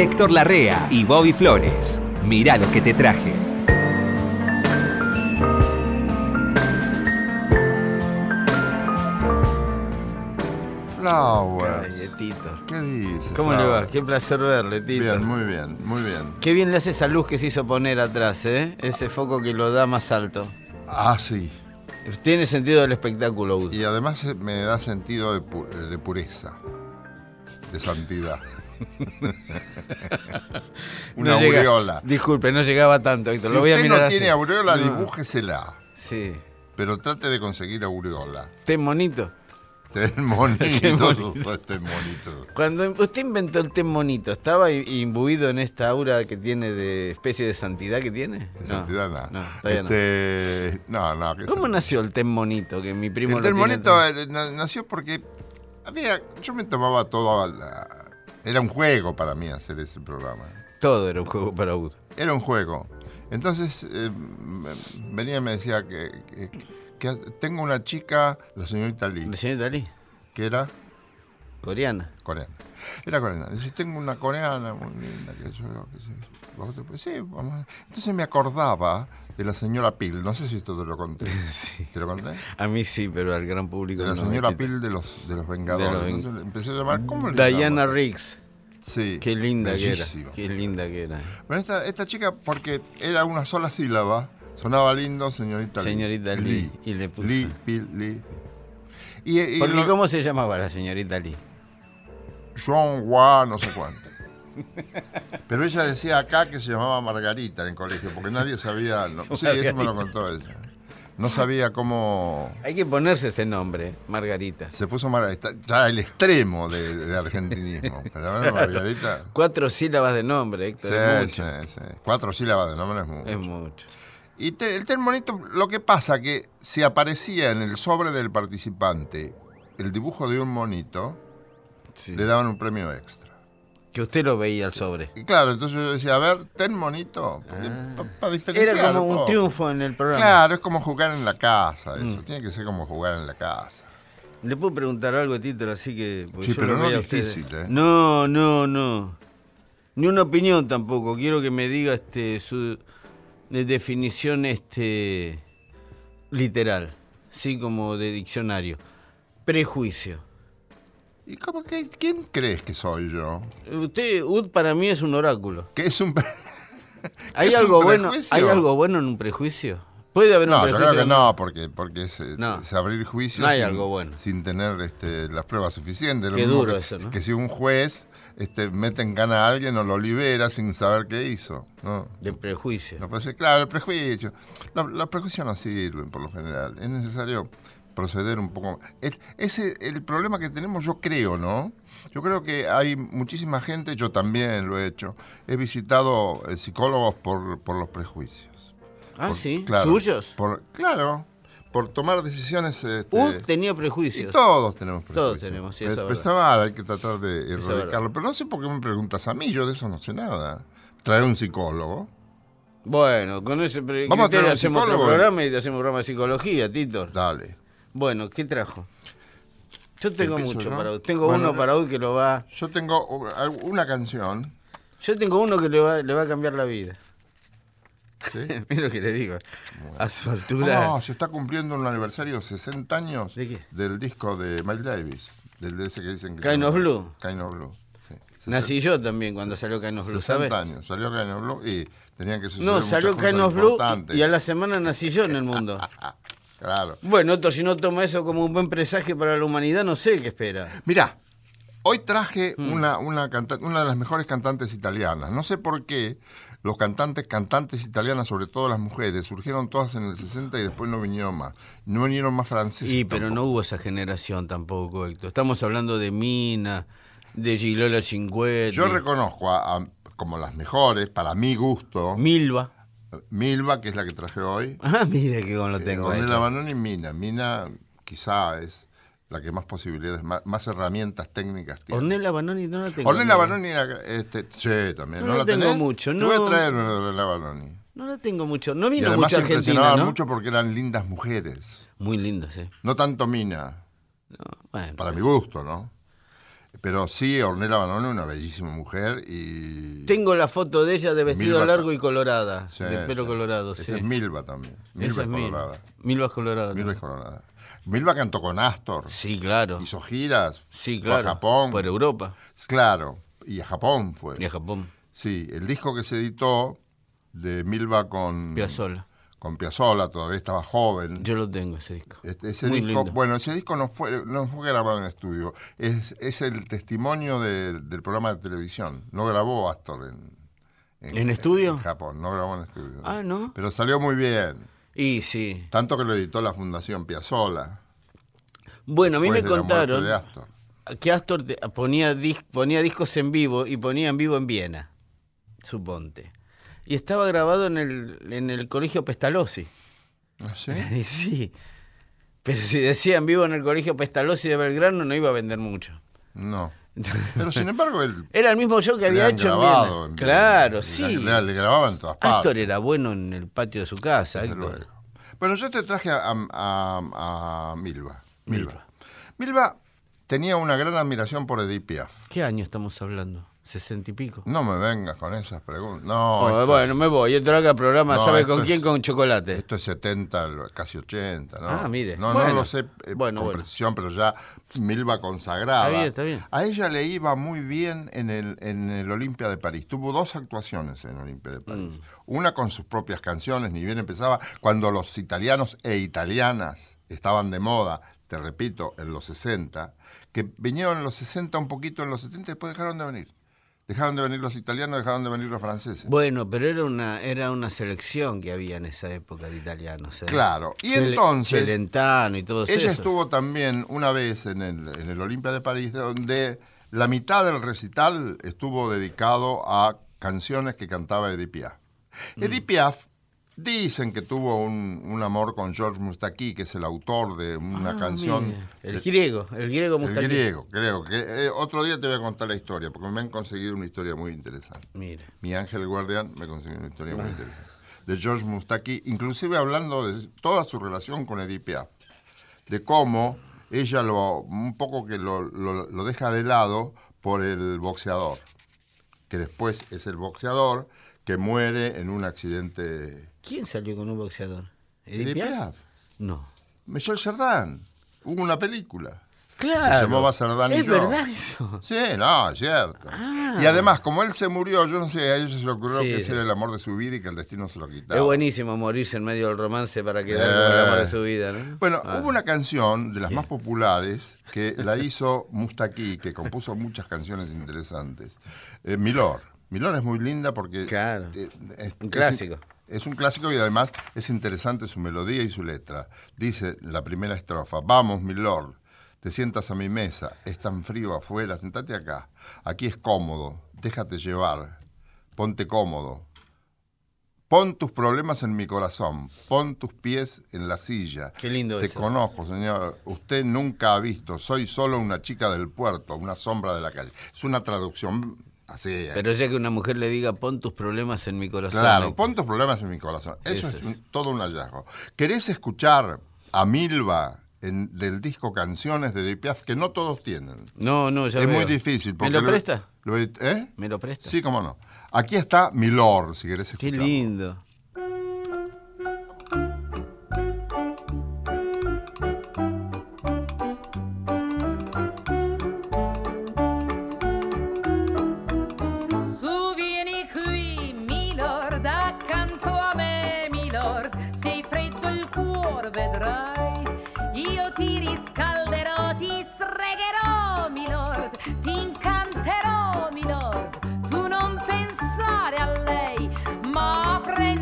Héctor Larrea y Bobby Flores. Mirá lo que te traje. Flowers. Ay, Tito. ¿Qué dices? ¿Cómo le va? Flowers? Qué placer verle, Tito. Bien, muy bien, muy bien. Qué bien le hace esa luz que se hizo poner atrás, ¿eh? Ese foco que lo da más alto. Ah, sí. Tiene sentido del espectáculo, Ud. Y además eh, me da sentido de, pu- de pureza, de santidad. Una No llega- aureola. Disculpe, no llegaba tanto, Héctor. Si lo voy a usted mirar no así. tiene aureola, No. dibújesela. Sí. Pero trate de conseguir aureola. Monito. Ten monito, ten monito. Cuando usted inventó el té monito, ¿estaba imbuido en esta aura que tiene de especie de santidad que tiene? De santidad, no. No, todavía Este, no. No, que ¿Cómo nació el té monito? Que mi primo El ten monito eh, na- nació porque había, yo me tomaba todo, a la- era un juego para mí hacer ese programa. Todo era un juego para Ud. Era un juego. Entonces eh, venía y me decía que, que- que tengo una chica, la señorita Lee, ¿La señorita Lee? que era Coreana. coreana. Era coreana. Dice, tengo una coreana muy linda, que yo, que sí. ¿Vos te- pues sí, vamos a- Entonces me acordaba de la señora Pil, no sé si esto te lo conté. ¿Te lo conté? A mí sí, pero al gran público De la no. señora. Pil de los, de los Vengadores. De los Entonces empecé a llamar, ¿cómo le Diana? Riggs. Sí. Qué linda bellísima. que era. Qué linda que era. Bueno, esta, esta chica, porque era una sola sílaba, sonaba lindo, señorita Lee. Señorita Lee, y le puso. Lee, Pil, Lee. Y, y lo- ¿cómo se llamaba la señorita Lee? John Hua, no sé cuánto. Pero ella decía acá que se llamaba Margarita en el colegio, porque nadie sabía. no- sí, eso me lo contó ella. No sabía cómo. Hay que ponerse ese nombre, Margarita. Se puso Margarita. Está el extremo de, de argentinismo. Pero bueno, Margarita. Cuatro sílabas de nombre, Héctor. es Sí, mucho. sí, sí. Cuatro sílabas de nombre es mucho. Es mucho. Y te- el ten monito, lo que pasa que si aparecía en el sobre del participante el dibujo de un monito, Sí. le daban un premio extra. Que usted lo veía al sobre. Y claro, entonces yo decía, a ver, ten monito, para diferenciar. Ah. Era como un poco. triunfo en el programa. Claro, es como jugar en la casa, eso. Mm. Tiene que ser como jugar en la casa. Le puedo preguntar algo, Tito, así que. Sí, pero no usted- difícil, ¿eh? No, no, no. Ni una opinión tampoco. Quiero que me diga este su de definición este literal, sí como de diccionario. Prejuicio. ¿Y cómo que, quién crees que soy yo? Usted, Ud para mí es un oráculo. ¿Qué es un... ¿Hay es un algo bueno? ¿Hay algo bueno en un prejuicio? Puede haber un No, yo prejuicio. creo que no, porque, porque es, eh, No. es abrir juicios No hay sin, algo bueno. sin tener este, las pruebas suficientes. Qué duro que, eso, ¿no? Que si un juez este, mete en cana a alguien o lo libera sin saber qué hizo. ¿no? De prejuicio. No puede ser, claro, el prejuicio. No, los prejuicios no sirven por lo general. Es necesario proceder un poco. El, ese, el problema que tenemos, yo creo, ¿no? Yo creo que hay muchísima gente, yo también lo he hecho, he visitado eh, psicólogos por, por los prejuicios. ah, Por- sí. claro, ¿Suyos? Por, claro, por tomar decisiones. Este, Ud tenía y prejuicios. todos tenemos prejuicios. Todos tenemos, sí, eso es verdad. está mal, hay que tratar de es erradicarlo. Pero no sé por qué me preguntas a mí, yo de eso no sé nada. Traer un psicólogo. Bueno, con ese Vamos a un hacemos otro programa y hacemos un programa de psicología, Tito. Dale. Bueno, ¿qué trajo? Yo tengo Empiezo mucho para Ud. Tengo Bueno, uno para Ud que lo va. Yo tengo una canción. Yo tengo uno que le va, le va a cambiar la vida. ¿sí? Mira lo que le digo. A su altura. No, se está cumpliendo un aniversario 60 años ¿De qué? del disco de Miles Davis. Del de ese que dicen que Kind of Blue. Kind of Blue. sí. Nací yo también cuando salió Canos Blue, 60 ¿sabes? años. Salió Kind of Blue y tenían que suceder No, salió cosas Canos Blue y a la semana nací yo en el mundo. Claro. Bueno, si no toma eso como un buen presagio para la humanidad, no sé qué espera. Mirá, hoy traje Mm. una, una, una de las mejores cantantes italianas. No sé por qué los cantantes, cantantes italianas, sobre todo las mujeres, surgieron todas en el 60 y después no vinieron más. No vinieron más franceses. Y pero no hubo esa generación tampoco, Héctor. Estamos hablando de Mina, de Gilola Cinquetti, Yo reconozco a, a- como las mejores, para mi gusto, Milva. Milva, que es la que traje hoy. Ah, mire que con lo tengo. Ornella Héctor. Banoni y Mina. Mina quizá es la que más posibilidades, más, más herramientas técnicas tiene. Ornella Banoni no la tengo. Ornella no. Banoni este, sí, también. No ¿No, la tengo tenés? mucho, Te no. voy a traer una de Ornella Banoni. No la tengo mucho. No Y vino además mucho a Argentina, impresionaban ¿no? mucho porque eran lindas mujeres. Muy lindas, ¿eh? No tanto Mina, No, bueno, para mi gusto, ¿no? Pero sí, Ornella Banone, una bellísima mujer y... Tengo la foto de ella de vestido largo y colorada, Sí, de pelo sí. colorado, Esa sí. es Milva también. Milva Esa es colorada. Milva es colorada. Milva es colorada. Milva cantó con Astor. Sí, claro. Hizo giras. Sí, fue a claro. Japón. Por Europa Claro. Y a Japón fue. y a Japón. Sí, el disco que se editó de Milva con Piazzolla. Con Piazzolla, todavía estaba joven. Yo lo tengo ese disco. Este- ese Muy disco, lindo. bueno, ese disco no fue, no fue grabado en estudio. Es, es el testimonio de- del programa de televisión. No grabó Astor en, ¿En estudio? En Japón, no grabó en estudio. Ah, ¿no? Pero salió muy bien. Y sí. Tanto que lo editó la Fundación Piazzolla. Bueno, a mí me contaron Astor. que Astor ponía, dis- ponía discos en vivo y ponía en vivo en Viena, suponte. Y estaba grabado en el, en el colegio Pestalozzi. ¿Ah, sí? Y sí. Pero si decía en vivo en el colegio Pestalozzi de Belgrano, no iba a vender mucho. No. Pero sin embargo, él Era el mismo show que había hecho en grabado Viena. en- Claro, sí. Le, le grababan todas partes. Astor era bueno en el patio de su casa. Luego. Bueno, yo te traje a, a- a Milva. Milva. Milva tenía una gran admiración por Edith Piaf. ¿Qué año estamos hablando? ¿Sesenta y pico? No me vengas con esas preguntas. No, Oh, bueno, me voy. Yo traga programa, No, ¿sabe con es- quién? Con chocolate. esto es 70, lo- casi 80, ¿no? Ah, mire. No, Bueno. no lo sé eh, Bueno, con bueno. precisión, pero ya Milva consagrada. Está bien, está bien. A ella le iba muy bien en el, en el Olimpia de París. Tuvo dos actuaciones en Olimpia de París. Mm. Una con sus propias canciones, ni bien empezaba, cuando los italianos e italianas estaban de moda, te repito, en los 60, que vinieron en los 60 un poquito, en los 70 y después dejaron de venir. Dejaron de venir los italianos, dejaron de venir los franceses. Bueno, pero era una, era una selección que había en esa época de italianos. ¿eh? Claro, y Cele- entonces- Celentano y todo Ella eso. estuvo también una vez en el, en el Olimpia de París, donde la mitad del recital estuvo dedicado a canciones que cantaba Edith Piaf. Mm. Edith Piaf dicen que tuvo un, un amor con George Moustaki, que es el autor de una Ah, canción. mire, El de- griego, el griego el Mustaquí. griego, creo. Que, eh, otro día te voy a contar la historia, porque me han conseguido una historia muy interesante. Mire. Mi ángel guardián me consiguió una historia muy interesante. De George Mustaki, inclusive hablando de toda su relación con Edith Piaf. De cómo ella lo, un poco que lo, lo- lo deja de lado por el boxeador. Que después es el boxeador que muere en un accidente. ¿Quién salió con un boxeador? ¿Edith Piaf? No. Michel Cerdán. Hubo una película. Claro. Se llamaba Cerdán y Es yo. verdad eso. Sí, no, es cierto. Ah. Y además, como él se murió, yo no sé, a ellos se le ocurrió Sí, que sí. ese era el amor de su vida y que el destino se lo quitaba. Es buenísimo morirse en medio del romance para quedar Eh. con el amor de su vida, ¿no? Bueno, Ah. hubo una canción de las más populares que la hizo Mustaki, que compuso muchas canciones interesantes. Eh, Milor. Milor es muy linda porque... Claro. es- Un clásico. Es, un clásico y además es interesante su melodía y su letra. Dice la primera estrofa, vamos Milord, te sientas a mi mesa, es tan frío afuera, sentate acá, aquí es cómodo, déjate llevar, ponte cómodo, Pon tus problemas en mi corazón, pon tus pies en la silla. Qué lindo Te eso. conozco, señor. Usted nunca ha visto. Soy solo una chica del puerto, una sombra de la calle. Es una traducción así. Pero ya que una mujer le diga, pon tus problemas en mi corazón. claro, pon tus problemas en mi corazón. Eso, Eso es, todo un hallazgo. ¿Querés escuchar a Milva en- del disco Canciones de Piaf, que no todos tienen? No, no, ya es veo. muy difícil. ¿Me lo presta? lo- ¿Eh? ¿Me lo presta? Sí, cómo no. Aquí está Milord, si querés Qué escucharlo. lindo.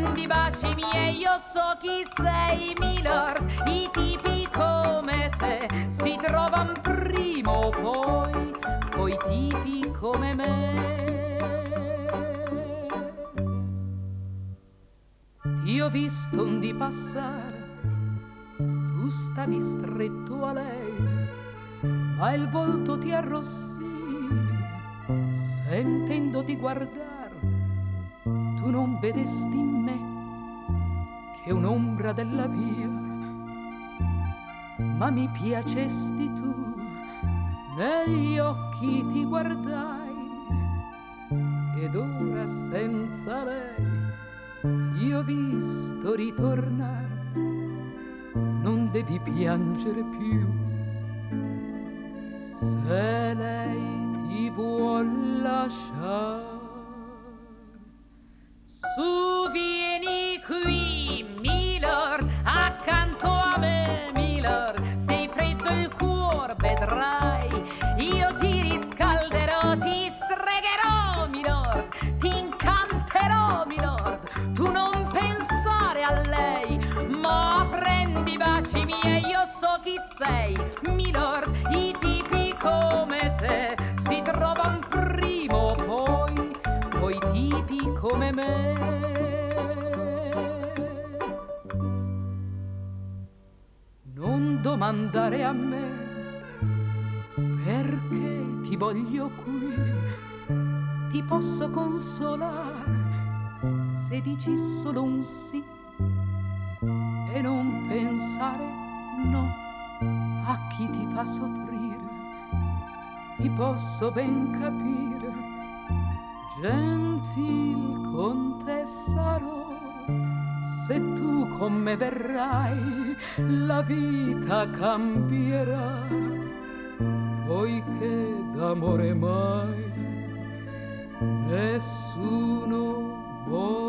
Ma prendi i baci miei. Io so chi sei, Milord. I tipi come te si trovano prima o poi, poi tipi come me. Ti ho visto un di passare, tu stavi stretto a lei, ma il volto ti arrossì, sentendoti guardare, tu non vedesti in me che un'ombra della via, ma mi piacesti tu negli occhi ti guardai ed ora senza lei ti ho visto ritornare non devi piangere più. Se lei ti vuol lasciare su vieni qui Milord accanto a me Milord. Sei freddo il cuore vedrai. Io ti riscalderò ti stregherò Milord. Ti incanterò Milord. Tu non pensare a lei ma prendi i baci miei io so chi sei Milord. I tipi come te si trovano prima o poi come me. Non domandare a me perché ti voglio qui. Ti posso consolare se dici solo un sì e non pensare no a chi ti fa soffrire. Ti posso ben capire gentil contessa se tu con me verrai la vita cambierà poiché d'amore mai nessuno morirà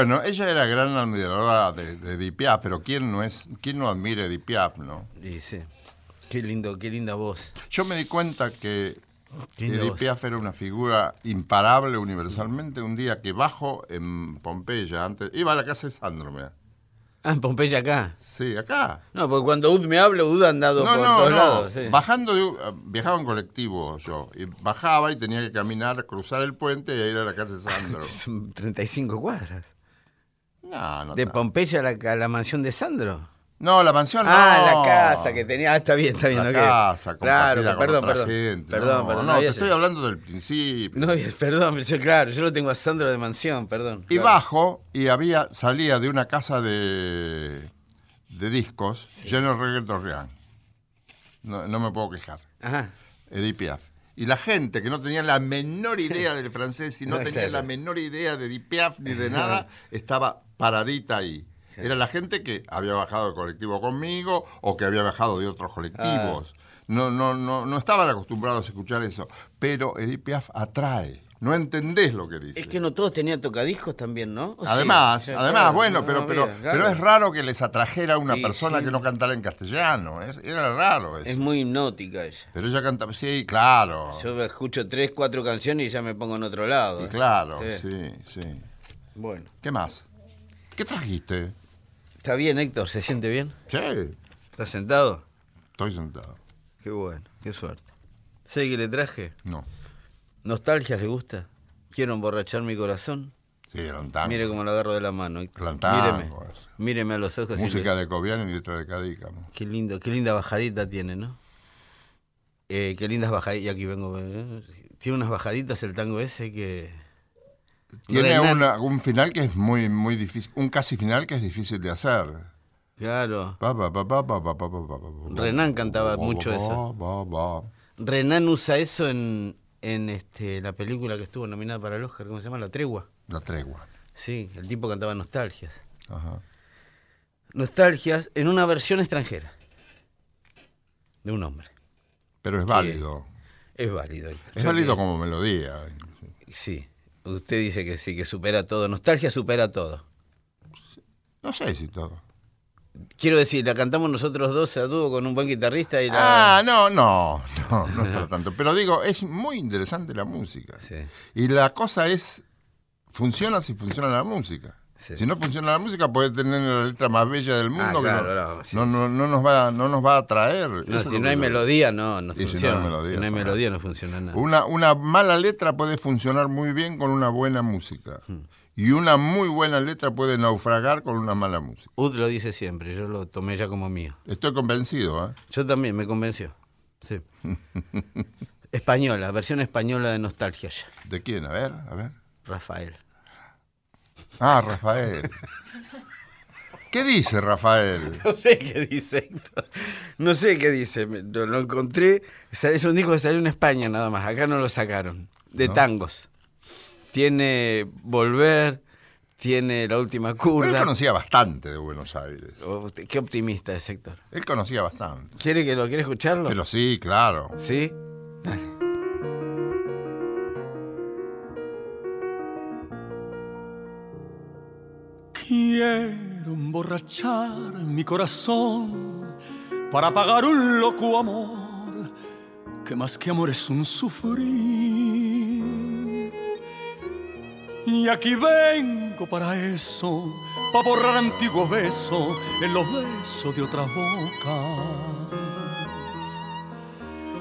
Bueno, ella era gran admiradora de, de Edith Piaf, pero ¿quién no, es, ¿quién no admira a Edith Piaf, no? Sí. Qué lindo, qué linda voz. Yo me di cuenta que Edith. Piaf era una figura imparable universalmente. Un día que bajo en Pompeya, antes, iba a la casa de Sandro, mira. Ah, en Pompeya acá. Sí, acá. No, porque cuando Ud me habla, Ud ha andado No, por no, todos no. lados. sí. Bajando, de, un- viajaba en colectivo yo. Y bajaba y tenía que caminar, cruzar el puente y ir a la casa de Sandro. Son 35 cuadras. No, no. De. Pompeya a la, a la mansión de Sandro. No, la mansión no. Ah, la casa que tenía. Ah, está bien, está bien. La casa, Claro, con perdón, otra perdón. gente. Perdón, no, perdón. No, no, te estoy hablando del principio. No, perdón, yo, claro, yo lo tengo a Sandro de mansión, perdón. Y claro. bajo y había salía de una casa de, de discos lleno de reggaeton. No, no me puedo quejar. Ajá. Edith Piaf. Y la gente que no tenía la menor idea del francés y no No, tenía claro. la menor idea de Edith Piaf ni de nada, estaba paradita ahí. Era la gente que había bajado del colectivo conmigo o que había bajado de otros colectivos. No, no, no, no estaban acostumbrados a escuchar eso. Pero Edith Piaf atrae. No entendés lo que dice. Es que no todos tenían tocadiscos también, ¿no? Además, además, claro, bueno, no, pero, pero, claro. pero es raro que les atrajera una Sí, persona sí. que no cantara en castellano. Era raro eso. Es muy hipnótica ella. Pero ella cantaba, sí, claro. Yo escucho tres, cuatro canciones y ya me pongo en otro lado. Y ¿eh? claro, Sí. sí, sí. Bueno. ¿Qué más? ¿Qué trajiste? ¿Está bien, Héctor? ¿Se siente bien? Sí, ¿Está sentado? estoy sentado. Qué bueno, qué suerte. ¿Sé qué le traje? No. ¿Nostalgia le gusta? ¿Quiero emborrachar mi corazón? Sí, era un tango. Mire cómo lo agarro de la mano. Tangos. Míreme. Míreme a los ojos. Música le- de Cobian y letra de Cadícamo. Qué lindo, qué linda bajadita tiene, ¿no? Eh, qué lindas bajaditas. Y aquí vengo. eh, Tiene unas bajaditas el tango ese que. Tiene una, un final que es muy, muy difícil, un casi final que es difícil de hacer. Claro. Renan cantaba mucho eso. Renan usa eso en, en este, la película que estuvo nominada para el Oscar, ¿cómo se llama? La Tregua. La Tregua. Sí, el tipo cantaba Nostalgias. Ajá. Nostalgias en una versión extranjera de un hombre. Pero es válido. Es válido. Es válido como melodía. Sí. Usted dice que sí, que supera todo. Nostalgia supera todo. No sé si todo. Quiero decir, la cantamos nosotros dos a dúo con un buen guitarrista y la... Ah, no, no, no, no es para tanto. Pero digo, es muy interesante la música. Sí. Y la cosa es, funciona si funciona la música. Sí. Si no funciona la música, puede tener la letra más bella del mundo Ah, claro, no, no, sí. no, no, no nos va, no nos va a atraer. No, si no hay yo- melodía, no, no Y si no hay funciona. melodía, Si no hay melodía, no funciona nada. Una, una mala letra puede funcionar muy bien con una buena música. Hmm. Y una muy buena letra puede naufragar con una mala música. Ud lo dice siempre, yo lo tomé ya como mío. Estoy convencido, ¿eh? Yo también, me convenció. Sí. española, versión española de Nostalgia ya. ¿De quién? A ver, a ver. Rafael. Ah, Rafael. ¿Qué dice Rafael? No sé qué dice Héctor. No sé qué dice. Lo, encontré. Es un disco que salió en España nada más. Acá no lo sacaron. De ¿No? tangos. Tiene Volver. Tiene La Última Pero él conocía bastante de Buenos Aires. Oh, Qué optimista es Héctor. Él conocía bastante. ¿Quiere que lo quiere escucharlo? Pero sí, claro. ¿Sí? Quiero emborrachar mi corazón para pagar un loco amor que más que amor es un sufrir. Y aquí vengo para eso, para borrar antiguos besos en los besos de otras bocas.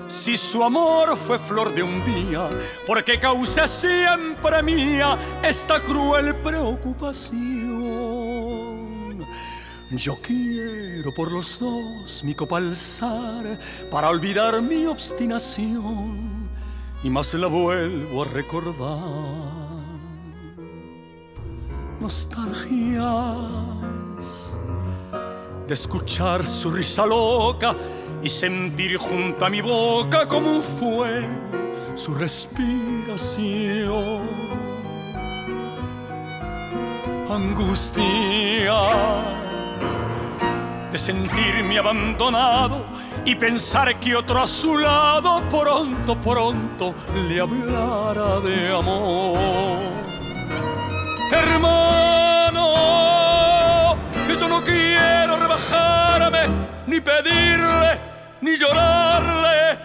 Si su amor fue flor de un día, porque causa siempre mía esta cruel preocupación. Yo quiero por los dos mi copa alzar para olvidar mi obstinación y más la vuelvo a recordar. Nostalgias de escuchar su risa loca y sentir junto a mi boca como un fuego su respiración. Angustia de sentirme abandonado y pensar que otro a su lado pronto, pronto le hablara de amor hermano, yo no quiero rebajarme, ni pedirle, ni llorarle,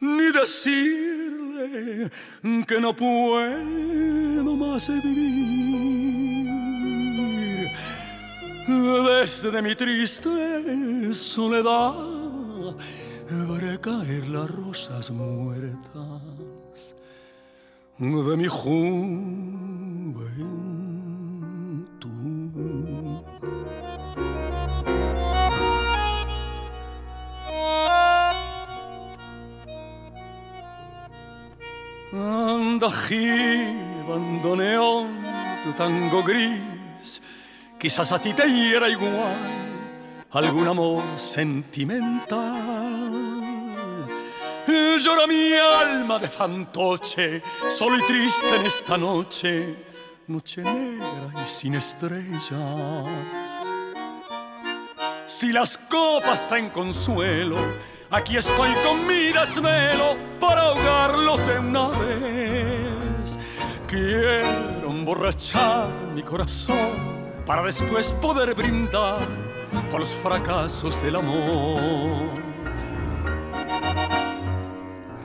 ni decirle que no puedo más vivir. Desde mi triste soledad veré caer las rosas muertas de mi juventud. Anda, gime, bandoneón, tu tango gris, quizás a ti te hiera igual algún amor sentimental. Llora mi alma de fantoche, solo y triste en esta noche, noche negra y sin estrellas. Si las copas traen consuelo, aquí estoy con mi desvelo para ahogarlo de una vez. Quiero emborrachar mi corazón para después poder brindar por los fracasos del amor.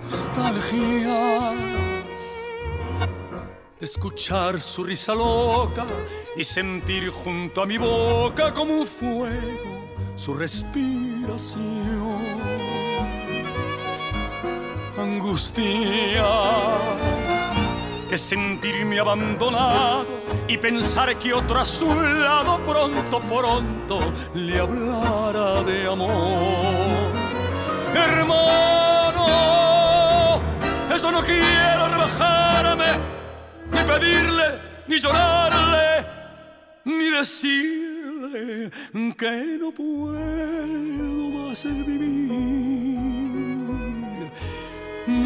Nostalgias escuchar su risa loca y sentir junto a mi boca como un fuego su respiración. Angustias de sentirme abandonado y pensar que otro a su lado pronto, pronto le hablara de amor. Hermano, eso no quiero rebajarme, ni pedirle, ni llorarle, ni decirle que no puedo más vivir.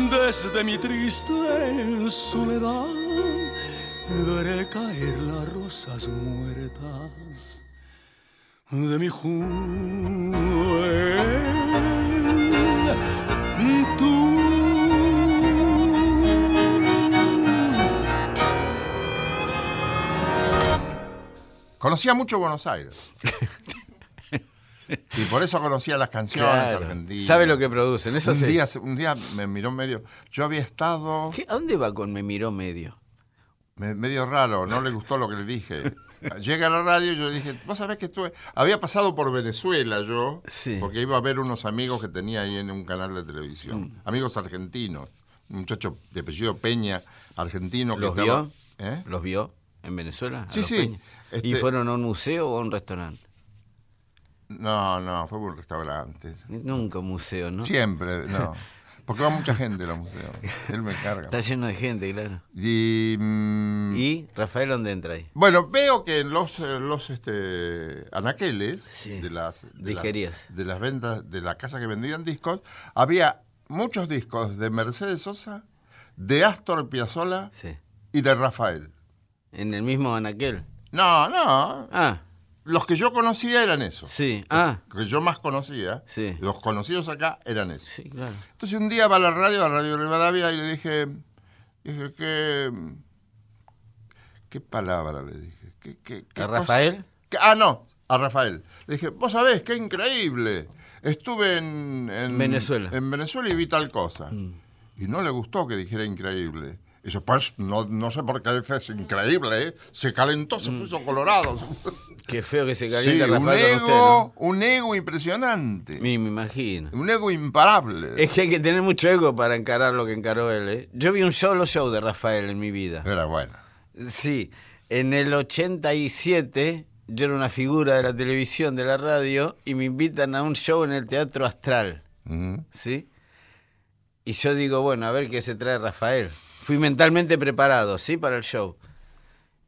Desde mi triste soledad veré caer las rosas muertas de mi juventud. Conocía mucho Buenos Aires. y por eso conocía las canciones Claro. argentinas. ¿Sabe lo que producen? Eso un, sí. día, un día me miró medio. Yo había estado ¿Qué? ¿A dónde va con me miró medio? me- medio raro, no le gustó lo que le dije. Llega a la radio y yo dije, vos sabés que estuve. Había pasado por Venezuela yo, Sí. porque iba a ver unos amigos que tenía ahí en un canal de televisión. Mm. Amigos argentinos. Un muchacho de apellido Peña, argentino. que ¿Los estaba- vio? ¿Eh? ¿Los vio en Venezuela? Sí, sí. ¿Y Este- fueron a un museo o a un restaurante? No, no, fue por un restaurante. Nunca un museo, ¿no? Siempre, no. Porque va mucha gente a los museos. Él me carga. Está lleno de gente, claro. Y, mm, ¿Y Rafael dónde entra ahí? bueno, veo que en los, eh, los este, anaqueles Sí, de, las, de, las, de las ventas de la casa que vendían discos, había muchos discos de Mercedes Sosa, de Astor Piazzolla Sí. y de Rafael. ¿En el mismo anaquel? No, no. Ah, Los que yo conocía eran esos. sí. Ah, Que yo más conocía. Sí. Los conocidos acá eran esos. sí, claro. Entonces un día va a la radio, a Radio Rivadavia, y le dije, dije, ¿qué, qué palabra le dije? ¿Qué, qué- qué ¿A cosa- Rafael? qué- ah, no, a Rafael. Le dije, vos sabés, qué increíble. Estuve en, en Venezuela. Mm. En Venezuela y vi tal cosa. Y no le gustó que dijera increíble. Y yo, pues, no, no sé por qué dices increíble, ¿eh? Se calentó, Mm. se puso colorado. Qué feo que se Sí, calienta un Rafael con usted, ego, ¿no? un ego impresionante. Ni me imagino. Un ego imparable. Es que hay que tener mucho ego para encarar lo que encaró él, ¿eh? Yo vi un solo show de Rafael en mi vida. Era bueno. Sí, en el 87 yo era una figura de la televisión, de la radio, y me invitan a un show en el Teatro Astral, Ujú. ¿sí? Y yo digo, bueno, a ver qué se trae Rafael. Fui mentalmente preparado, ¿sí? Para el show.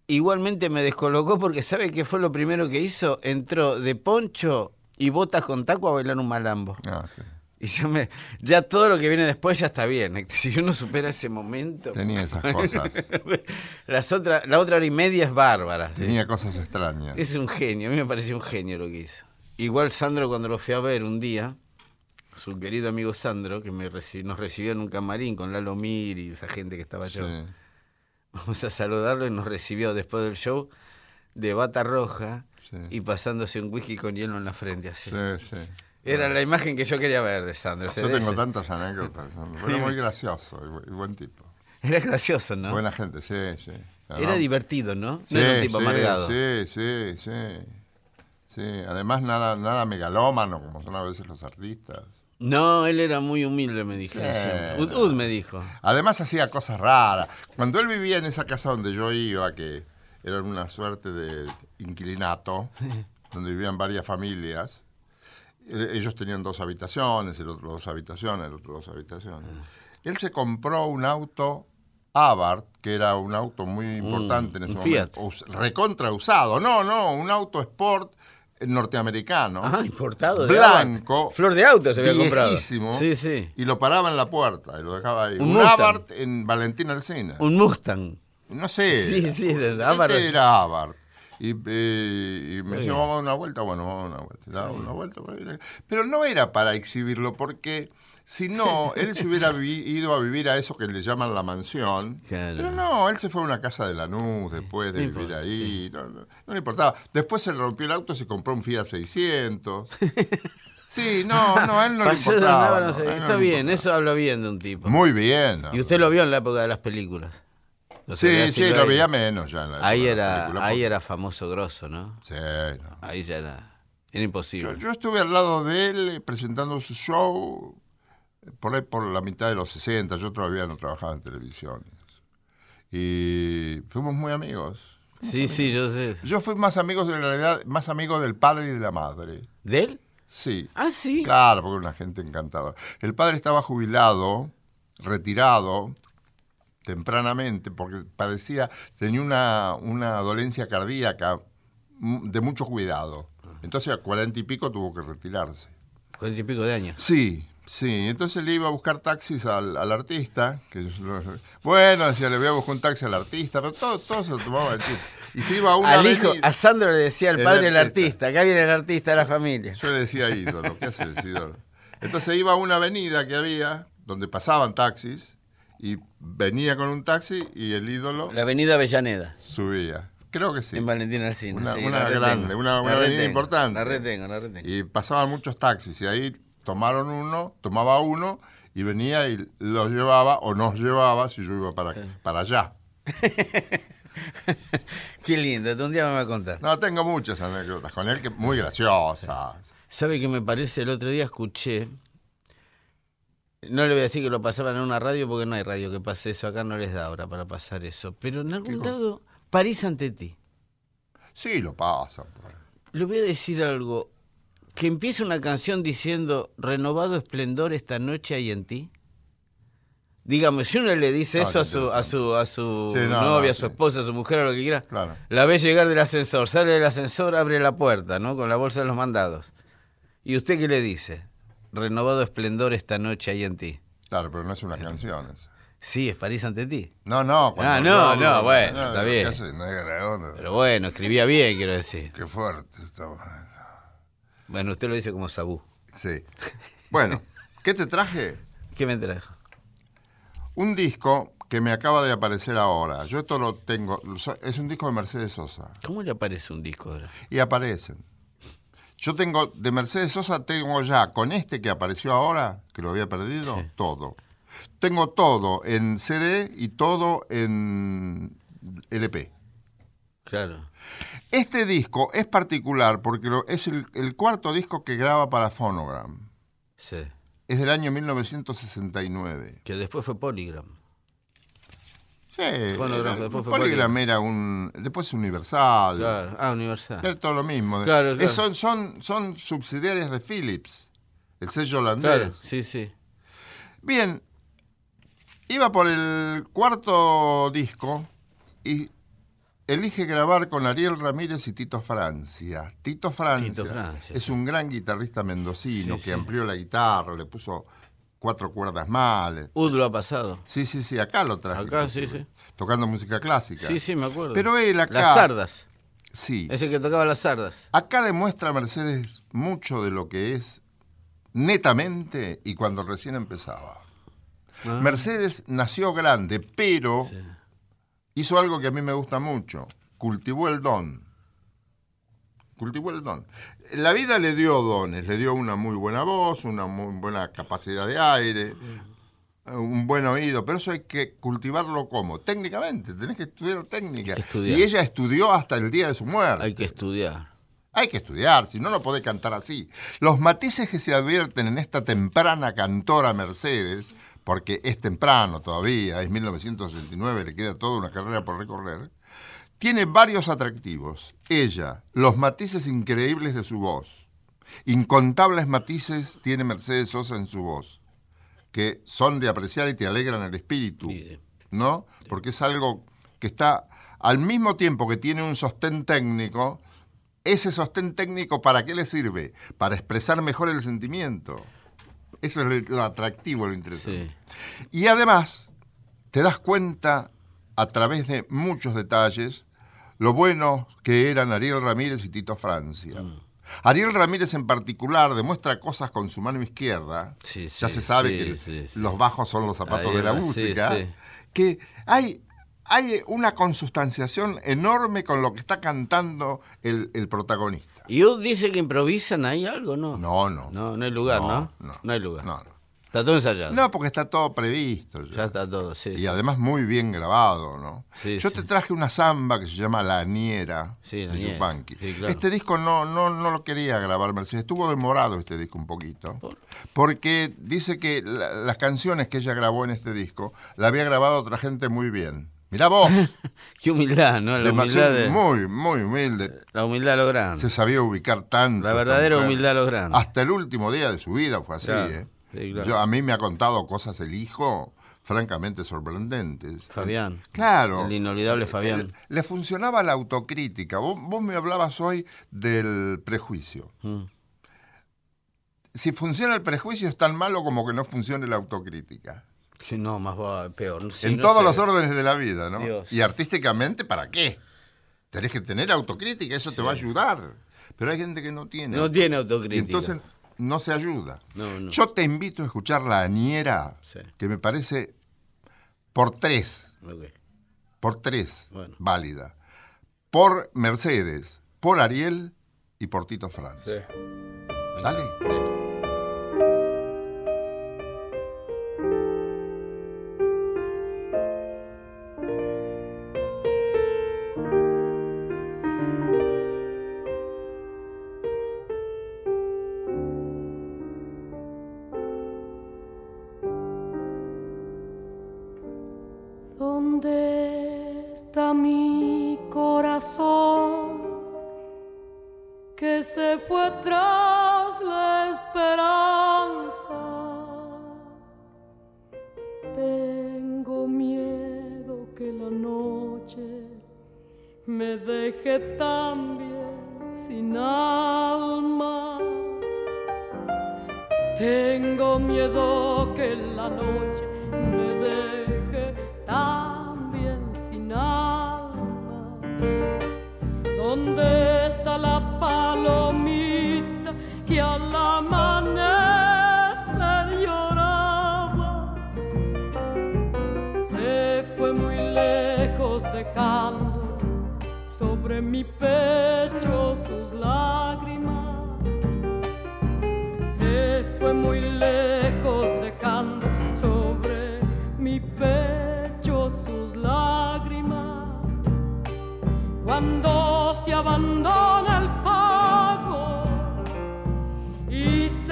Igualmente me descolocó porque ¿sabe qué fue lo primero que hizo? Entró de poncho y botas con taco a bailar un malambo. Ah, sí. Y yo me, ya todo lo que viene después ya está bien. Si uno supera ese momento. Tenía esas cosas. Las otra, la otra hora y media es bárbara. Tenía cosas extrañas. Es un genio, a mí me pareció un genio lo que hizo. Igual Sandro cuando lo fui a ver un día, su querido amigo Sandro, que me reci- nos recibió en un camarín con Lalo Mir y esa gente que estaba Sí. allá. Vamos a saludarlo y nos recibió después del show de bata roja Sí. y pasándose un whisky con hielo en la frente así. Sí, sí. Era la imagen que yo quería ver de Sandro. Yo tengo tantas anécdotas. Fue muy gracioso y bu- y buen tipo. Era gracioso, ¿no? Buena gente, sí, sí. Era divertido, ¿no? Sí, no era un tipo sí, amargado. Sí, sí, sí. Sí, además nada, nada megalómano como son a veces los artistas. No, él era muy humilde, me dijo. Sí. Ud, Ud me dijo. Además hacía cosas raras. Cuando él vivía en esa casa donde yo iba, que era una suerte de inquilinato, donde vivían varias familias, eh, ellos tenían dos habitaciones, el otro dos habitaciones, el otro dos habitaciones. Él se compró un auto Abarth, que era un auto muy importante en ese momento, recontra usado. No, no, un auto sport norteamericano. Ah, importado. de Blanco. Abarth. Flor de auto se había comprado. Sí, sí. Y lo paraba en la puerta y lo dejaba ahí. Un Un. Abarth en Valentín Alsina. Un Mustang. No sé. Sí, sí, era Este Abarth. era Abarth. Y, eh, y me Muy decía, bien. vamos a dar una vuelta, bueno, vamos a dar una vuelta. Daba una vuelta. Pero no era para exhibirlo, porque si no, él se hubiera ido a vivir a eso que le llaman la mansión. Claro. Pero no, él se fue a una casa de Lanús después de No vivir importa, ahí. No, no- no le importaba. Después se le rompió el auto y se compró un Fiat 600. Sí, no, no, él no le importaba. No sé, Está bien, eso habla bien de un tipo. Muy bien. Y usted lo vio en la época de las películas. Sí, sí, lo veía menos ya. en la Ahí era, película, ahí porque- era famoso grosso, ¿no? Sí, no. Ahí ya era, era imposible. Yo, yo estuve al lado de él presentando su show por ahí por la mitad de los 60. Yo todavía no trabajaba en televisión. Y fuimos muy amigos. Sí, sí, yo sé. Yo fui más amigos de la realidad, más amigo del padre y de la madre. ¿De él? Sí. Ah, sí. Claro, porque era una gente encantadora. El padre estaba jubilado, retirado, tempranamente, porque parecía, tenía una, una dolencia cardíaca de mucho cuidado. Entonces a cuarenta y pico tuvo que retirarse. Cuarenta y pico de años. Sí, sí. Entonces le iba a buscar taxis al, al artista. Que yo lo- bueno, decía, le voy a buscar un taxi al artista, pero todo, todo se lo tomaba el chiste. Y se iba a una Al hijo, a Sandro le decía el El padre del artista. artista. Acá viene el artista de la familia. Yo le decía ídolo, ¿qué hace el ídolo? Entonces iba a una avenida que había, donde pasaban taxis, y venía con un taxi y el ídolo La avenida Avellaneda. subía. Creo que sí. En Valentín Alcina. Una- sí, una retengo. grande, una- una avenida retengo, importante. La retengo, la retengo. Y pasaban muchos taxis, y ahí tomaron uno, tomaba uno, y venía y los llevaba, o nos llevaba, si yo iba para, para allá. Qué lindo, un día me va a contar. No, tengo muchas anécdotas con él, que muy graciosas. ¿Sabe qué me parece? El otro día escuché. No le voy a decir que lo pasaban en una radio porque no hay radio que pase eso. Acá no les da ahora para pasar eso. Pero en algún lado, París ante ti. Sí, lo pasan. Le voy a decir algo. Que empiece una canción diciendo renovado esplendor esta noche hay en ti. Digamos, si uno le dice eso a su, a su, a su Sí, no, novia, no, a su esposa, a su mujer, a lo que quiera, Claro. la ve llegar del ascensor, sale del ascensor, abre la puerta, ¿no? Con la bolsa de los mandados. ¿Y usted qué le dice? Renovado esplendor esta noche hay en ti. Claro, pero no es una canción esa. Sí, es París ante ti. No, no. cuando Ah, no, hablo- no, bueno, está ¿qué bien. hace? No. Pero bueno, escribía bien, quiero decir. Qué fuerte estaba. Bueno, usted lo dice como Sabú. Sí. Bueno, ¿qué te traje? ¿Qué me trajo? Un disco que me acaba de aparecer ahora. Yo esto lo tengo. Es un disco de Mercedes Sosa. ¿Cómo le aparece un disco ahora? Y aparecen. Yo tengo, de Mercedes Sosa tengo ya, con este que apareció ahora, que lo había perdido, Sí. todo. Tengo todo en CD y todo en LP. Claro. Este disco es particular porque lo- es el, el cuarto disco que graba para Phonogram. Sí. Es del año 1969. Que después fue Polygram. Sí, Phonogram, después fue Polygram era un... Después Universal. Claro. Ah, Universal. Era todo lo mismo. Claro, claro. son, son, son subsidiarias de Philips, el sello Claro, holandés. sí, sí. Bien, iba por el cuarto disco y elige grabar con Ariel Ramírez y Tito Francia. Tito Francia, Tito Francia, es un gran guitarrista mendocino Sí, que sí. amplió la guitarra, le puso cuatro cuerdas mal. Ud lo ha pasado. Sí, sí, sí, acá lo traje. Acá, sí, sí. Tocando música clásica. Sí, sí, me acuerdo. Pero él acá... Las sardas. Sí. Ese que tocaba las sardas. Acá demuestra Mercedes mucho de lo que es netamente y cuando recién empezaba. Ah. Mercedes nació grande, pero hizo algo que a mí me gusta mucho. Cultivó el don. Cultivó el don. La vida le dio dones, le dio una muy buena voz, una muy buena capacidad de aire, un buen oído, pero eso hay que cultivarlo como técnicamente, tenés que estudiar técnica. Estudiar. Y ella estudió hasta el día de su muerte. Hay que estudiar. Hay que estudiar, si no, no podés cantar así. Los matices que se advierten en esta temprana cantora Mercedes, porque es temprano todavía, es 1969, le queda toda una carrera por recorrer, tiene varios atractivos. Ella, los matices increíbles de su voz. Incontables matices tiene Mercedes Sosa en su voz, que son de apreciar y te alegran el espíritu. ¿no? Porque es algo que está al mismo tiempo que tiene un sostén técnico, ese sostén técnico ¿para qué le sirve? Para expresar mejor el sentimiento. Eso es lo, atractivo, lo interesante. Sí. Y además, te das cuenta a través de muchos detalles lo buenos que eran Ariel Ramírez y Tito Francia. Mm. Ariel Ramírez en particular demuestra cosas con su mano izquierda. Sí, ya sí, se sabe que los bajos son los zapatos Ahí de la música. Que hay, hay una consustanciación enorme con lo que está cantando el, el protagonista. ¿Y Ud dice que improvisan ahí algo, no? No, no. No, no hay lugar, ¿no? No, hay lugar. No, no. Está todo ensayado. No, porque está todo previsto. ya. Ya está todo, sí. Y sí. además muy bien grabado, ¿no? Sí, Yo sí. te traje una samba que se llama La Niera de Yupanqui. sí, claro. Este disco no, no, no lo quería grabar Mercedes, estuvo demorado este disco un poquito. Porque dice que la- las canciones que ella grabó en este disco la había grabado otra gente muy bien. Mirá vos, Qué humildad, ¿no? La demasiado- humildad, de- muy, muy humilde. la humildad a lo grande. Se sabía ubicar tanto. La verdadera humildad a lo grande. Hasta el último día de su vida fue así, Claro, ¿eh? sí, claro. Yo- a mí me ha contado cosas el hijo francamente sorprendentes. Fabián. Claro. El inolvidable Fabián. Le, le funcionaba la autocrítica. Vos, vos me hablabas hoy del prejuicio. Mm. Si funciona el prejuicio es tan malo como que no funcione la autocrítica. Sí, no, más va, peor. En no todos los órdenes de la vida, ¿no? Dios. Y artísticamente, ¿para qué? Tenés que tener autocrítica, eso te va a ayudar. Pero hay gente que no tiene. No tiene Y autocrítica. entonces no se ayuda. No, no. Yo te invito a escuchar la Sí. que me parece por tres, Ok. por tres, Bueno. válida. Por Mercedes, por Ariel y por Tito Franz. Dale. ¿Dónde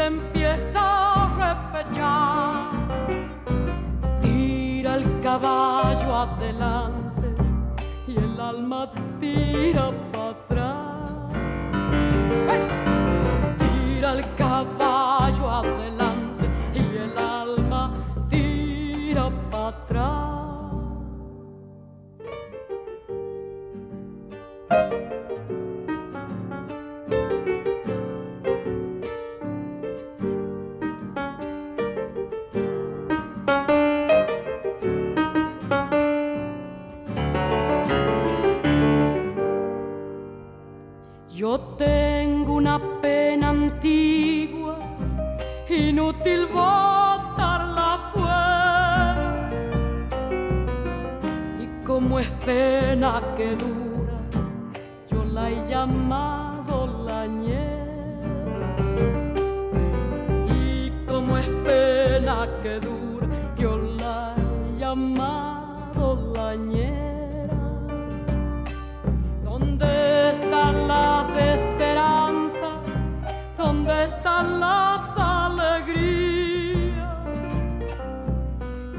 empieza a repechar, tira el caballo adelante y el alma tira para atrás tira el caballo adelante y el alma tira para atrás. Yo tengo una pena antigua, inútil botarla fuera. Y como es pena que dura, yo la he llamado ¿Dónde están las alegrías?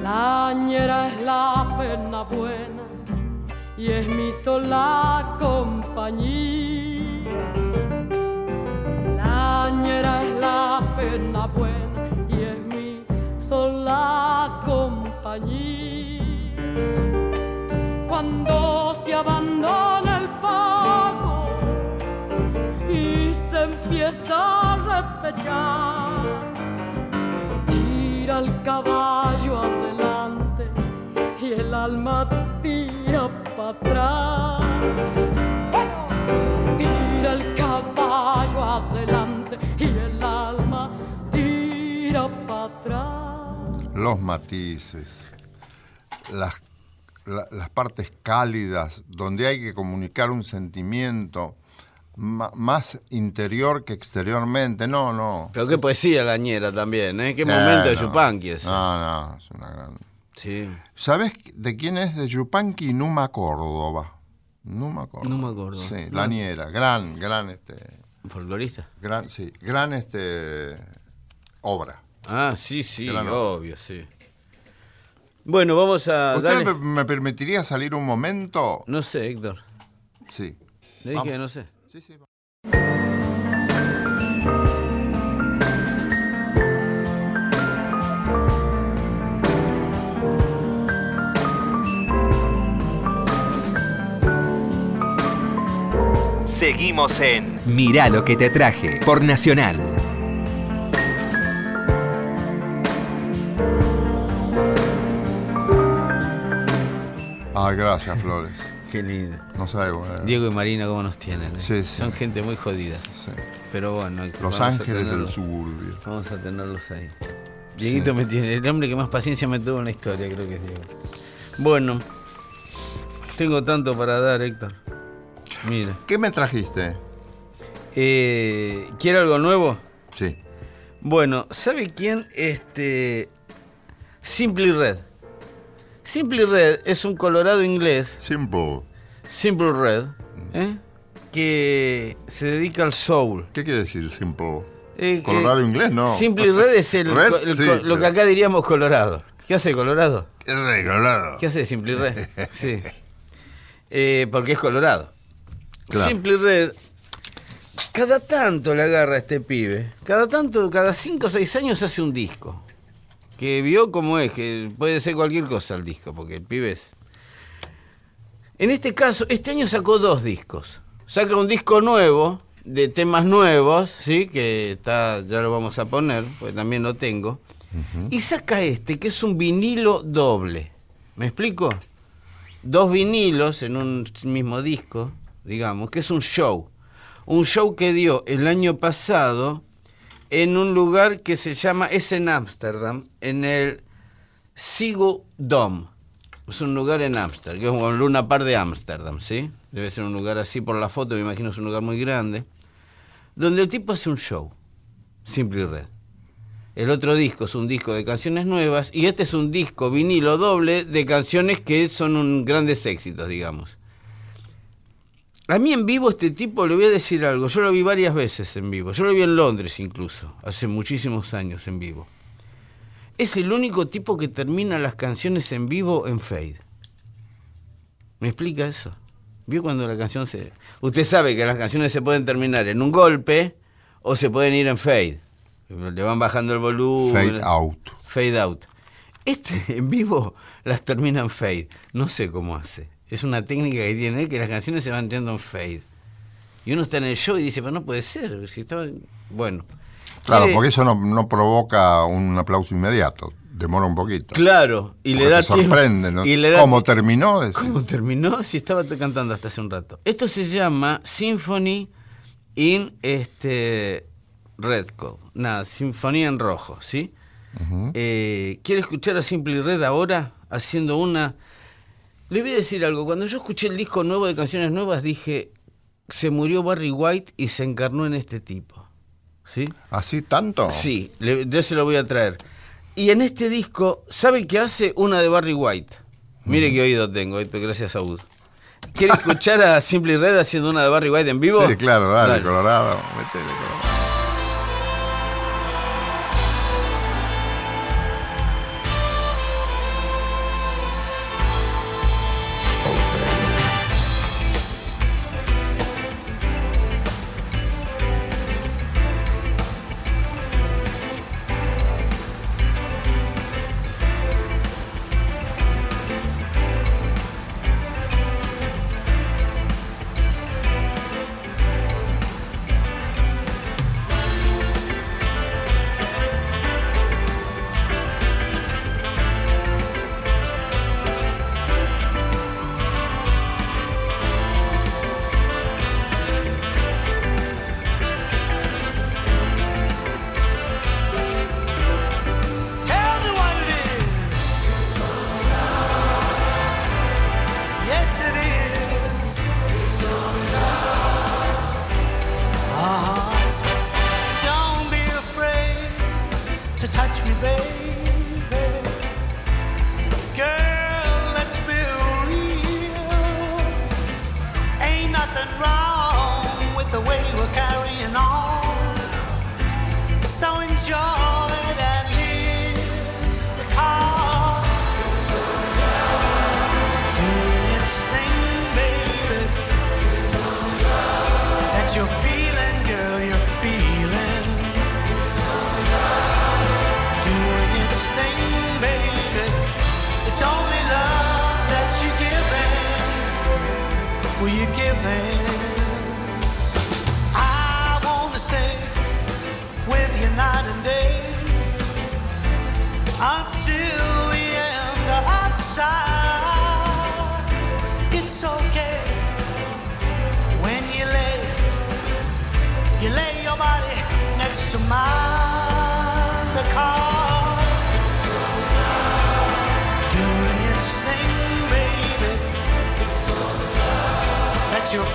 La ñera es la pena buena y es mi sola compañía. La ñera es la pena buena y es mi sola compañía cuando se abandona el pago y se empieza a repechar. Tira el caballo adelante y el alma tira para atrás. Tira el caballo adelante y el alma tira para atrás. Los matices, las, la- las partes cálidas, donde hay que comunicar un sentimiento más interior que exteriormente. No, no. Pero qué poesía la ñera también, ¿eh? Qué Sí, momento de no. Yupanqui ese. No, no, es una gran... Sí. ¿Sabes de quién es? De Yupanqui Numa Córdoba. Numa Córdoba. Numa Córdoba. Sí, la niera, gran, gran, este, ¿Folclorista? gran, sí, gran, este, obra. Ah, sí, sí, Gran- obvio, sí. Bueno, vamos a ¿Usted darle... me, permitiría salir un momento? No sé, Héctor. Sí. Le dije Vamos. que no sé. Seguimos en Mirá lo que te traje por Nacional. Ah, gracias, Flores. Qué lindo. No sabe era. Diego y Marina, ¿cómo nos tienen? eh? Sí, sí. Son gente muy jodida. Sí. Pero bueno, Los ángeles del suburbio. Vamos a tenerlos ahí. Dieguito me tiene, el hombre que más paciencia me tuvo en la historia, creo que es Diego. Bueno, tengo tanto para dar, Héctor. Mira. ¿Qué me trajiste? Eh, ¿Quiere algo nuevo? Sí. Bueno, ¿sabe quién? Este. Simply Red. Simply Red es un colorado inglés, Simple. Simple Red, ¿eh? que se dedica al soul. ¿Qué quiere decir simple? Eh, Colorado eh, inglés, no. Simply Red es el, Red, co- el sí, co- lo que acá diríamos colorado. ¿Qué hace colorado? ¿Qué es colorado? ¿Qué hace Simply Red? Sí. Eh, porque es colorado. Claro. Simply Red, cada tanto le agarra a este pibe. Cada tanto, cada 5 o 6 años hace un disco. Que vio cómo es, que puede ser cualquier cosa el disco, porque el pibe es. En este caso, este año sacó dos discos. Saca un disco nuevo, de temas nuevos, ¿sí? Que está, ya lo vamos a poner, pues también lo tengo. Y saca este, que es un vinilo doble. ¿Me explico? Dos vinilos en un mismo disco, digamos, que es un show. Un show que dio el año pasado en un lugar que se llama, es en Ámsterdam, en el Sigo Dome. Es un lugar en Ámsterdam, que es un Luna Par de Ámsterdam, ¿sí? Debe ser un lugar así por la foto, me imagino es un lugar muy grande. Donde el tipo hace un show, Simply Red. El otro disco es un disco de canciones nuevas y este es un disco vinilo doble de canciones que son un grandes éxitos, digamos. A mí en vivo este tipo le voy a decir algo, yo lo vi varias veces en vivo, yo lo vi en Londres incluso, hace muchísimos años en vivo. Es el único tipo que termina las canciones en vivo en fade. ¿Me explica eso? ¿Vio cuando la canción se... Usted sabe que las canciones se pueden terminar en un golpe o se pueden ir en fade. Le van bajando el volumen. Fade out. Fade out. Este en vivo las termina en fade. No sé cómo hace. Es una técnica que tiene él que las canciones se van yendo en fade. Y uno está en el show y dice, pero no puede ser. Si estaba... Bueno. Claro, porque eso no, no provoca un aplauso inmediato. Demora un poquito. Claro, y le da te sorprende. ¿no? Y le da ¿Cómo terminó? Decís. ¿Cómo terminó? Si estaba cantando hasta hace un rato. Esto se llama Symphony in este Red Code. Nada, Sinfonía en rojo, ¿sí? Eh, ¿Quiere escuchar a Simply Red ahora haciendo una... Le voy a decir algo. Cuando yo escuché el disco nuevo de canciones nuevas dije, se murió Barry White y se encarnó en este tipo. ¿Sí? ¿Así tanto? Sí, le- yo se lo voy a traer. Y en este disco, ¿sabe qué hace? Una de Barry White. Mire qué oído tengo, esto gracias a Ud. ¿Quiere escuchar a Simply Red haciendo una de Barry White en vivo? Sí, claro, dale, Dale. Colorado. metele, Colorado. It's okay when you lay you lay your body next to mine doing its thing, baby. That you're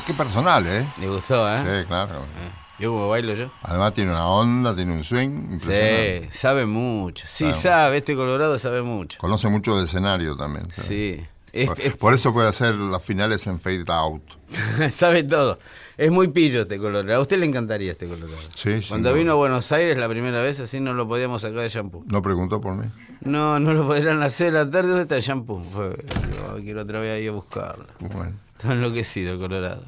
Qué, qué personal, ¿eh? ¿Le gustó, eh? Sí, claro. Eh, ¿Yo como bailo yo? Además tiene una onda, tiene un swing impresionante. Sí, sabe mucho. Sí, sabe, este Colorado sabe mucho. Conoce mucho de escenario también. ¿sabes? Sí. Es- Por, es- por eso puede hacer las finales en fade out. sabe todo. Es muy pillo este Colorado. A usted le encantaría este Colorado. Sí, sí, Cuando no. vino a Buenos Aires la primera vez, así no lo podíamos sacar de shampoo. No preguntó por mí. No, no lo podrían hacer la tarde. ¿Dónde está el shampoo? Fue, digo, "Ay, quiero otra vez ir a buscarlo. Bueno. Está enloquecido el Colorado.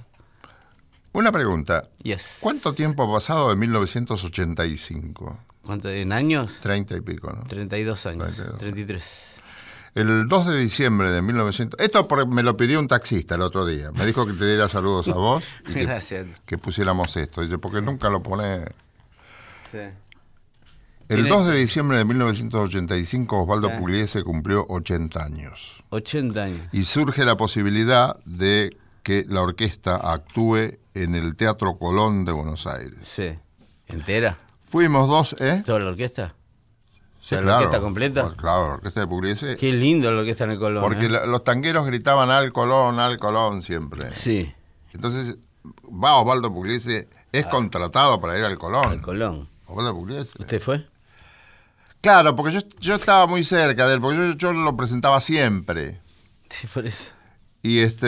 Una pregunta. Yes. ¿Cuánto tiempo ha pasado de 1985? ¿Cuánto? ¿En años? 30 y pico, ¿no? 32 años. 32. 33. El 2 de diciembre de 1900... Esto por- me lo pidió un taxista el otro día. Me dijo que te diera saludos a vos y que, Gracias. que pusiéramos esto. Dice, porque nunca lo pone... Sí. El Tiene- 2 de diciembre de 1985 Osvaldo Sí. Pugliese cumplió 80 años. 80 años. Y surge la posibilidad de que la orquesta actúe en el Teatro Colón de Buenos Aires. Sí. ¿Entera? Fuimos dos, ¿eh? ¿Toda la orquesta? Sí, ¿la claro. orquesta completa? Pues Claro, la orquesta de Pugliese. Qué lindo la orquesta en el Colón. Porque ¿eh? los tangueros gritaban al Colón, al Colón siempre. Sí, Entonces, va Osvaldo Pugliese, es contratado para ir al Colón. al Colón. Osvaldo Pugliese. ¿Usted fue? Claro, porque yo, yo estaba muy cerca de él, porque yo, yo lo presentaba siempre. Sí, por eso. Y este.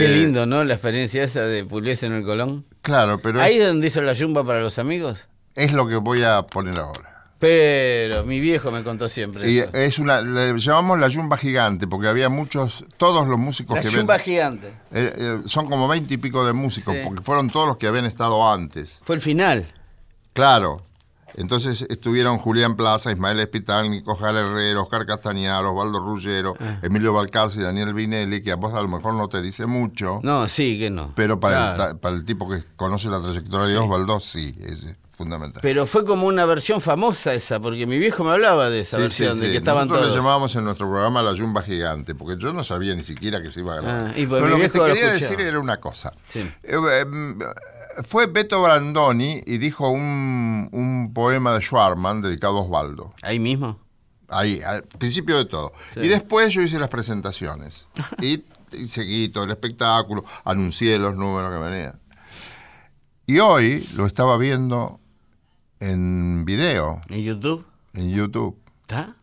Qué lindo, ¿no? La experiencia esa de Pugliese en el Colón. Claro, pero Ahí es, donde hizo la yumba para los amigos. es lo que voy a poner ahora. Pero mi viejo me contó siempre Y eso. es una, le llamamos la yumba gigante, porque había muchos, todos los músicos La que yumba ven, gigante. eh, eh, son como veinte y pico de músicos, Sí. porque fueron todos los que habían estado antes. Fue el final. Claro. Entonces estuvieron Julián Plaza, Ismael Espital, Nico Jal Herrero, Oscar Castañar, Osvaldo Ruggero, Ah. Emilio Balcarce y Daniel Vinelli, que a vos a lo mejor no te dice mucho, No, sí, que no. pero para, el, Claro. para el tipo que conoce la trayectoria de Osvaldo, sí, es fundamental. Pero fue como una versión famosa esa, porque mi viejo me hablaba de esa Sí, versión, sí, de sí. que estaban Nosotros todos. le llamábamos en nuestro programa la yumba gigante, porque yo no sabía ni siquiera que se iba a grabar. Ah, y pues Pero lo que te quería escuchaba. decir era una cosa. Sí. Eh, eh, fue Beto Brandoni y dijo un, un poema de Schwarman dedicado a Osvaldo. Ahí mismo. Ahí, al principio de todo. Sí. Y después yo hice las presentaciones. y, y seguí todo el espectáculo, anuncié los números que venían. Y hoy lo estaba viendo en video, ¿En YouTube? en YouTube. ¿Está?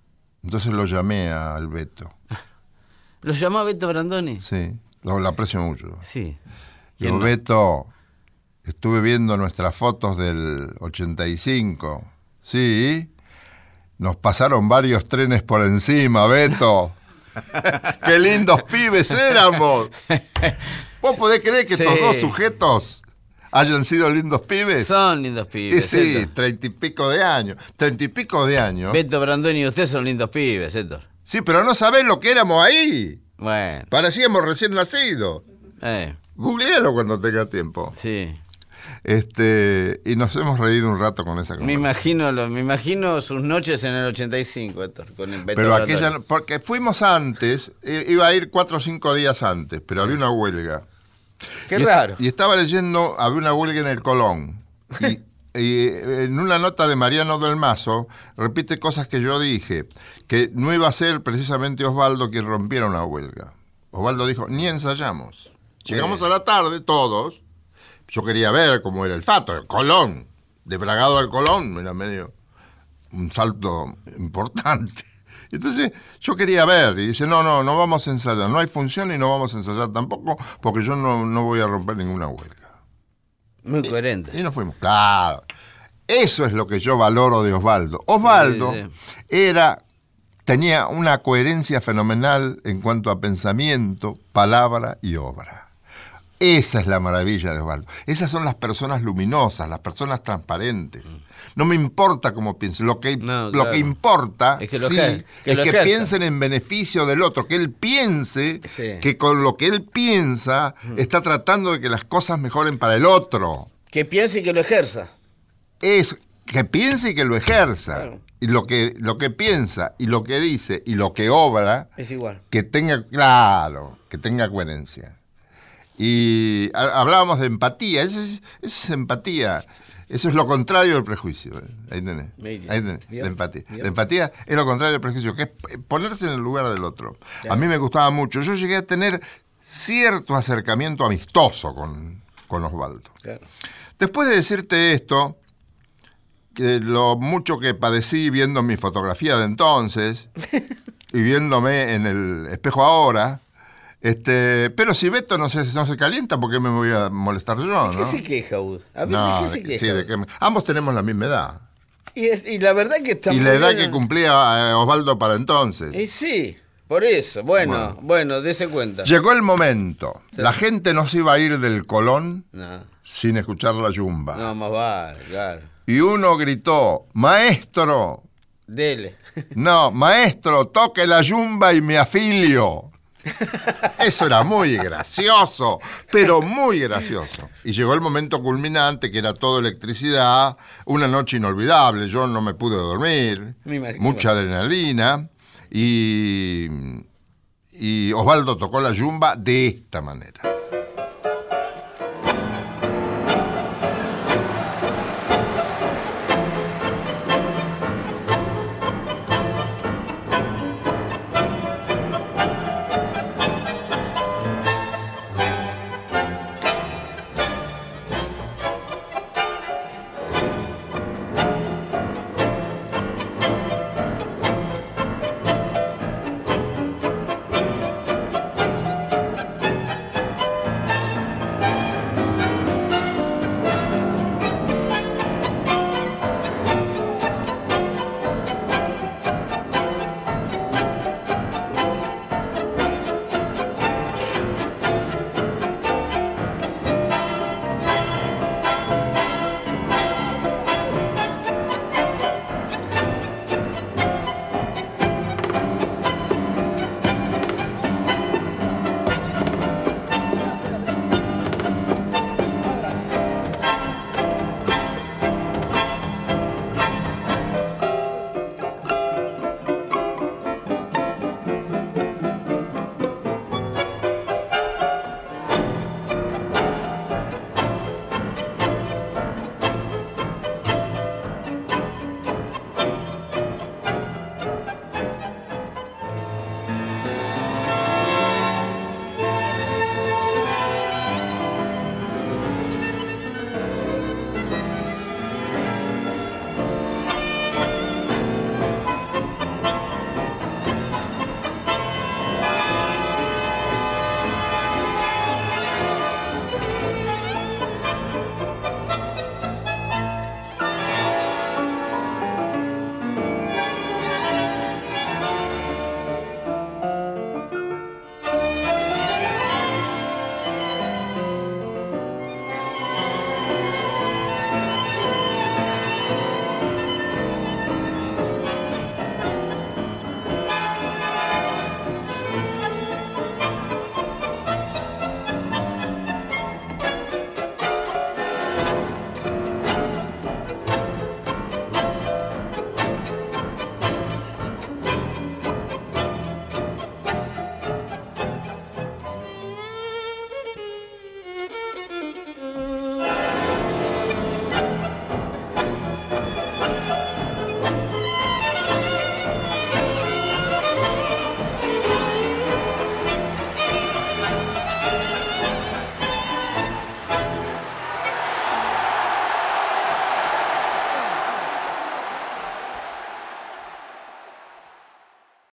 Entonces lo llamé al Beto. ¿Lo llamó Beto Brandoni? Sí, lo, lo aprecio mucho. Sí. Digo, ¿Quién no? Beto, estuve viendo nuestras fotos del 85. Sí, nos pasaron varios trenes por encima, Beto. ¡Qué lindos pibes éramos! ¿Vos podés creer que estos Sí. dos sujetos hayan sido lindos pibes? Son lindos Y pibes. sí, Héctor. treinta y pico de años. Treinta y pico de años. Beto Brandoni y usted son lindos pibes, Héctor. Sí, pero no sabés lo que éramos ahí. Bueno, Parecíamos recién nacidos. eh, Googlealo cuando tenga tiempo. sí. Este, y nos hemos reído un rato con esa Me imagino, lo, me imagino sus noches en el 85, Héctor, con el Beto Pero aquella, porque fuimos antes, iba a ir cuatro o cinco días antes, pero había una huelga. Qué Y est- raro. Y estaba leyendo, había una huelga en el Colón. Y, y en una nota de Mariano del Mazo, repite cosas que yo dije, que no iba a ser precisamente Osvaldo quien rompiera una huelga. Osvaldo dijo, ni ensayamos. Llegamos a la tarde, todos. Yo quería ver cómo era el fato, el Colón. De Bragado al Colón, era medio un salto importante. Entonces yo quería ver y dice, no, no, no vamos a ensayar, no hay función y no vamos a ensayar tampoco porque yo no, no voy a romper ninguna huelga. Muy coherente. Y nos fuimos, claro. Eso es lo que yo valoro de Osvaldo. Osvaldo Sí, era, tenía una coherencia fenomenal en cuanto a pensamiento, palabra y obra. Esa es la maravilla de Osvaldo. Esas son las personas luminosas, las personas transparentes. No me importa cómo piensen. Lo que, No, lo claro. que importa Es que lo sí, que es lo que piensen en beneficio del otro, que él piense Sí. que con lo que él piensa está tratando de que las cosas mejoren para el otro Que piense y que lo ejerza. es que piense y que lo ejerza. Claro. Y lo que, lo que piensa y lo que dice y lo que obra, Es igual. que tenga, claro, que tenga coherencia. Y ha- hablábamos de empatía, eso es, eso es empatía. Eso es lo contrario del prejuicio. ¿eh? Ahí tenés. Ahí tenés, la empatía. La empatía es lo contrario del prejuicio, que es ponerse en el lugar del otro. A mí me gustaba mucho. Yo llegué a tener cierto acercamiento amistoso con, con Osvaldo. Después de decirte esto, que lo mucho que padecí viendo mi fotografía de entonces y viéndome en el espejo ahora, este, pero si Beto no se, no se calienta, ¿por qué me voy a molestar yo? ¿De ¿no? qué se queja, Ud? A ver, No, ¿de qué se queja? sí, de que me- ambos tenemos la misma edad. y, es- y la verdad que está y la edad que cumplía eh, Osvaldo para entonces. Y sí, por eso. Bueno, Bueno. bueno, dése cuenta. Llegó el momento. La gente no se iba a ir del Colón No, sin escuchar la yumba. no, más vale, claro. Y uno gritó, maestro, Dele. No, maestro, toque la yumba y me afilio. Eso era muy gracioso, pero muy gracioso. Y llegó el momento culminante, que era todo electricidad, una noche inolvidable. Yo no me pude dormir, Me mucha adrenalina. Y, y Osvaldo tocó la yumba de esta manera.